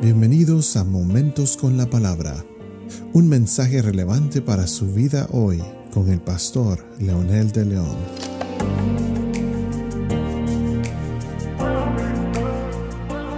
Bienvenidos a Momentos con la Palabra, un mensaje relevante para su vida hoy con el pastor Leonel de León.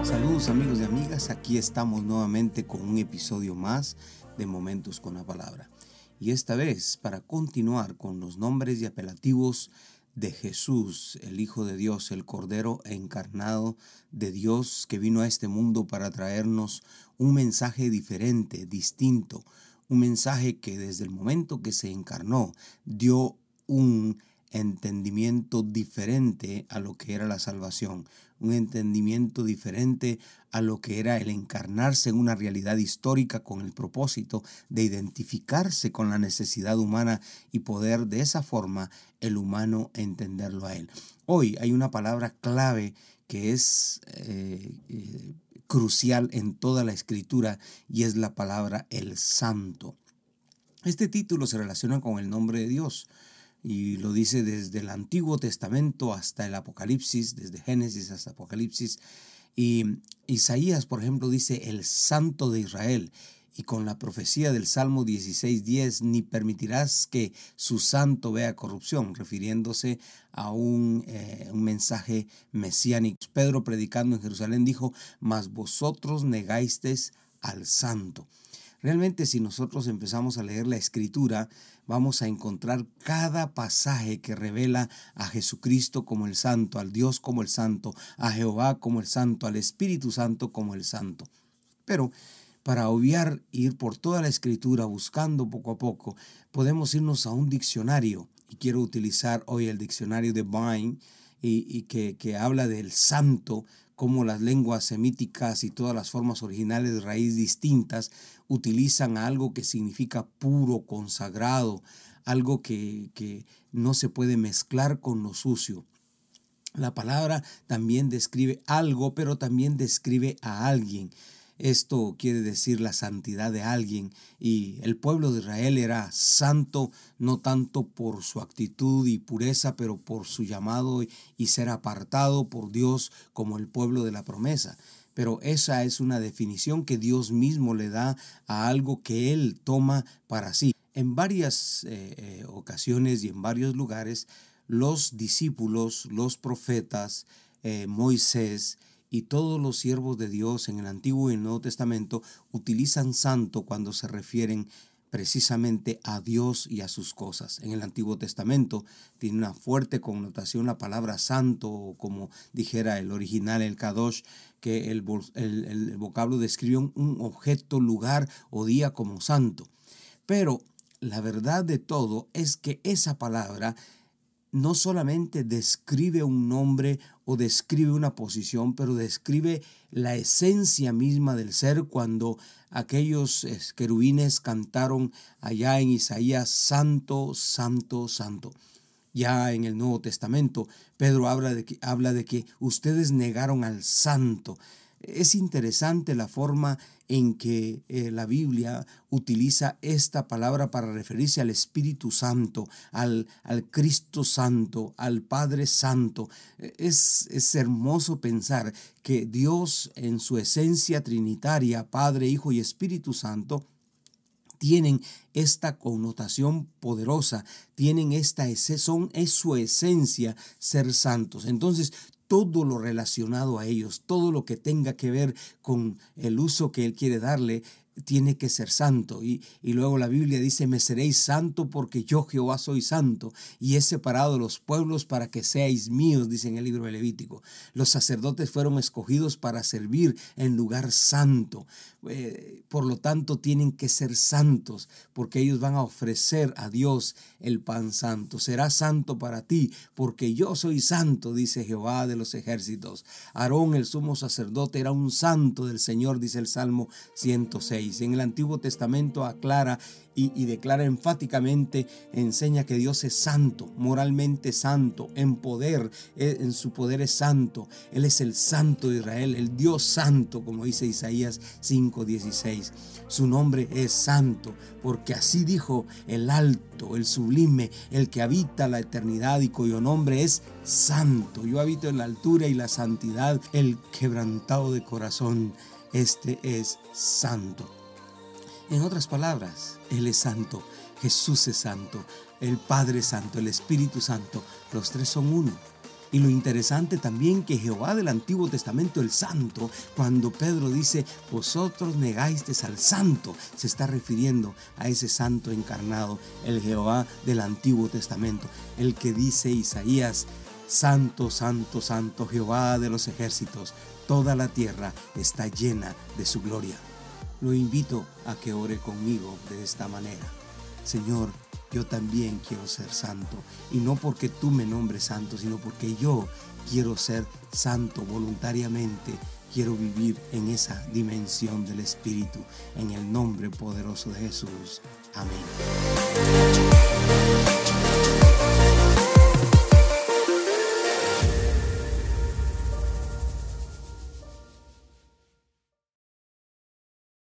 Saludos amigos y amigas, aquí estamos nuevamente con un episodio más de Momentos con la Palabra. Y esta vez para continuar con los nombres y apelativos de Jesús, el Hijo de Dios, el Cordero encarnado de Dios que vino a este mundo para traernos un mensaje diferente, distinto, un mensaje que desde el momento que se encarnó dio un entendimiento diferente a lo que era la salvación, un entendimiento diferente a lo que era el encarnarse en una realidad histórica con el propósito de identificarse con la necesidad humana y poder de esa forma el humano entenderlo a él. Hoy hay una palabra clave que es eh, eh, crucial en toda la escritura y es la palabra el santo. Este título se relaciona con el nombre de Dios y lo dice desde el Antiguo Testamento hasta el Apocalipsis, desde Génesis hasta Apocalipsis. Y Isaías, por ejemplo, dice el Santo de Israel. Y con la profecía del Salmo 16:10, ni permitirás que su santo vea corrupción, refiriéndose a un, eh, un mensaje mesiánico. Pedro predicando en Jerusalén dijo, mas vosotros negasteis al santo. Realmente si nosotros empezamos a leer la escritura, vamos a encontrar cada pasaje que revela a Jesucristo como el santo, al Dios como el santo, a Jehová como el santo, al Espíritu Santo como el santo. Pero para obviar ir por toda la escritura buscando poco a poco, podemos irnos a un diccionario. Y quiero utilizar hoy el diccionario de Vine y, que, que habla del santo como las lenguas semíticas y todas las formas originales de raíz distintas utilizan algo que significa puro, consagrado, algo que, que no se puede mezclar con lo sucio. La palabra también describe algo, pero también describe a alguien. Esto quiere decir la santidad de alguien y el pueblo de Israel era santo no tanto por su actitud y pureza, pero por su llamado y ser apartado por Dios como el pueblo de la promesa. Pero esa es una definición que Dios mismo le da a algo que Él toma para sí. En varias eh, eh, ocasiones y en varios lugares, los discípulos, los profetas, eh, Moisés, y todos los siervos de Dios en el Antiguo y el Nuevo Testamento utilizan santo cuando se refieren precisamente a Dios y a sus cosas. En el Antiguo Testamento tiene una fuerte connotación la palabra santo, o como dijera el original, el Kadosh, que el, el vocablo describe un objeto, lugar o día como santo. Pero la verdad de todo es que esa palabra no solamente describe un nombre o describe una posición, pero describe la esencia misma del ser cuando aquellos querubines cantaron allá en Isaías, Santo, Santo, Santo. Ya en el Nuevo Testamento, Pedro habla de que, habla de que ustedes negaron al Santo. Es interesante la forma en que eh, la Biblia utiliza esta palabra para referirse al Espíritu Santo, al, al Cristo Santo, al Padre Santo. Es, es hermoso pensar que Dios en su esencia trinitaria, Padre, Hijo y Espíritu Santo, tienen esta connotación poderosa, tienen esta son es su esencia ser santos. Entonces, todo lo relacionado a ellos, todo lo que tenga que ver con el uso que Él quiere darle, tiene que ser santo. Y, y, luego la Biblia dice, me seréis santo porque yo Jehová soy santo y he separado los pueblos para que seáis míos, dice en el libro de Levítico. Los sacerdotes fueron escogidos para servir en lugar santo. Eh, por lo tanto, tienen que ser santos porque ellos van a ofrecer a Dios el pan santo. Será santo para ti porque yo soy santo, dice Jehová de los ejércitos. Aarón, el sumo sacerdote, era un santo del Señor, dice el Salmo 106. En el Antiguo Testamento aclara y, declara enfáticamente, enseña que Dios es santo, moralmente santo, en poder, e, en su poder es santo. Él es el santo de Israel, el Dios santo, como dice Isaías 5:16. Su nombre es santo, porque así dijo el alto, el sublime, el que habita la eternidad y cuyo nombre es santo. Yo habito en la altura y la santidad, el quebrantado de corazón Este es santo. En otras palabras, Él es santo, Jesús es santo, el Padre es santo, el Espíritu Santo, los tres son uno. Y lo interesante también que Jehová del Antiguo Testamento, el Santo, cuando Pedro dice, vosotros negasteis al Santo, se está refiriendo a ese Santo encarnado, el Jehová del Antiguo Testamento, el que dice Isaías, Santo, Santo, Santo, Jehová de los ejércitos, toda la tierra está llena de su gloria. Lo invito a que ore conmigo de esta manera. Señor, yo también quiero ser santo. Y no porque tú me nombres santo, sino porque yo quiero ser santo voluntariamente. Quiero vivir en esa dimensión del Espíritu, en el nombre poderoso de Jesús. Amén.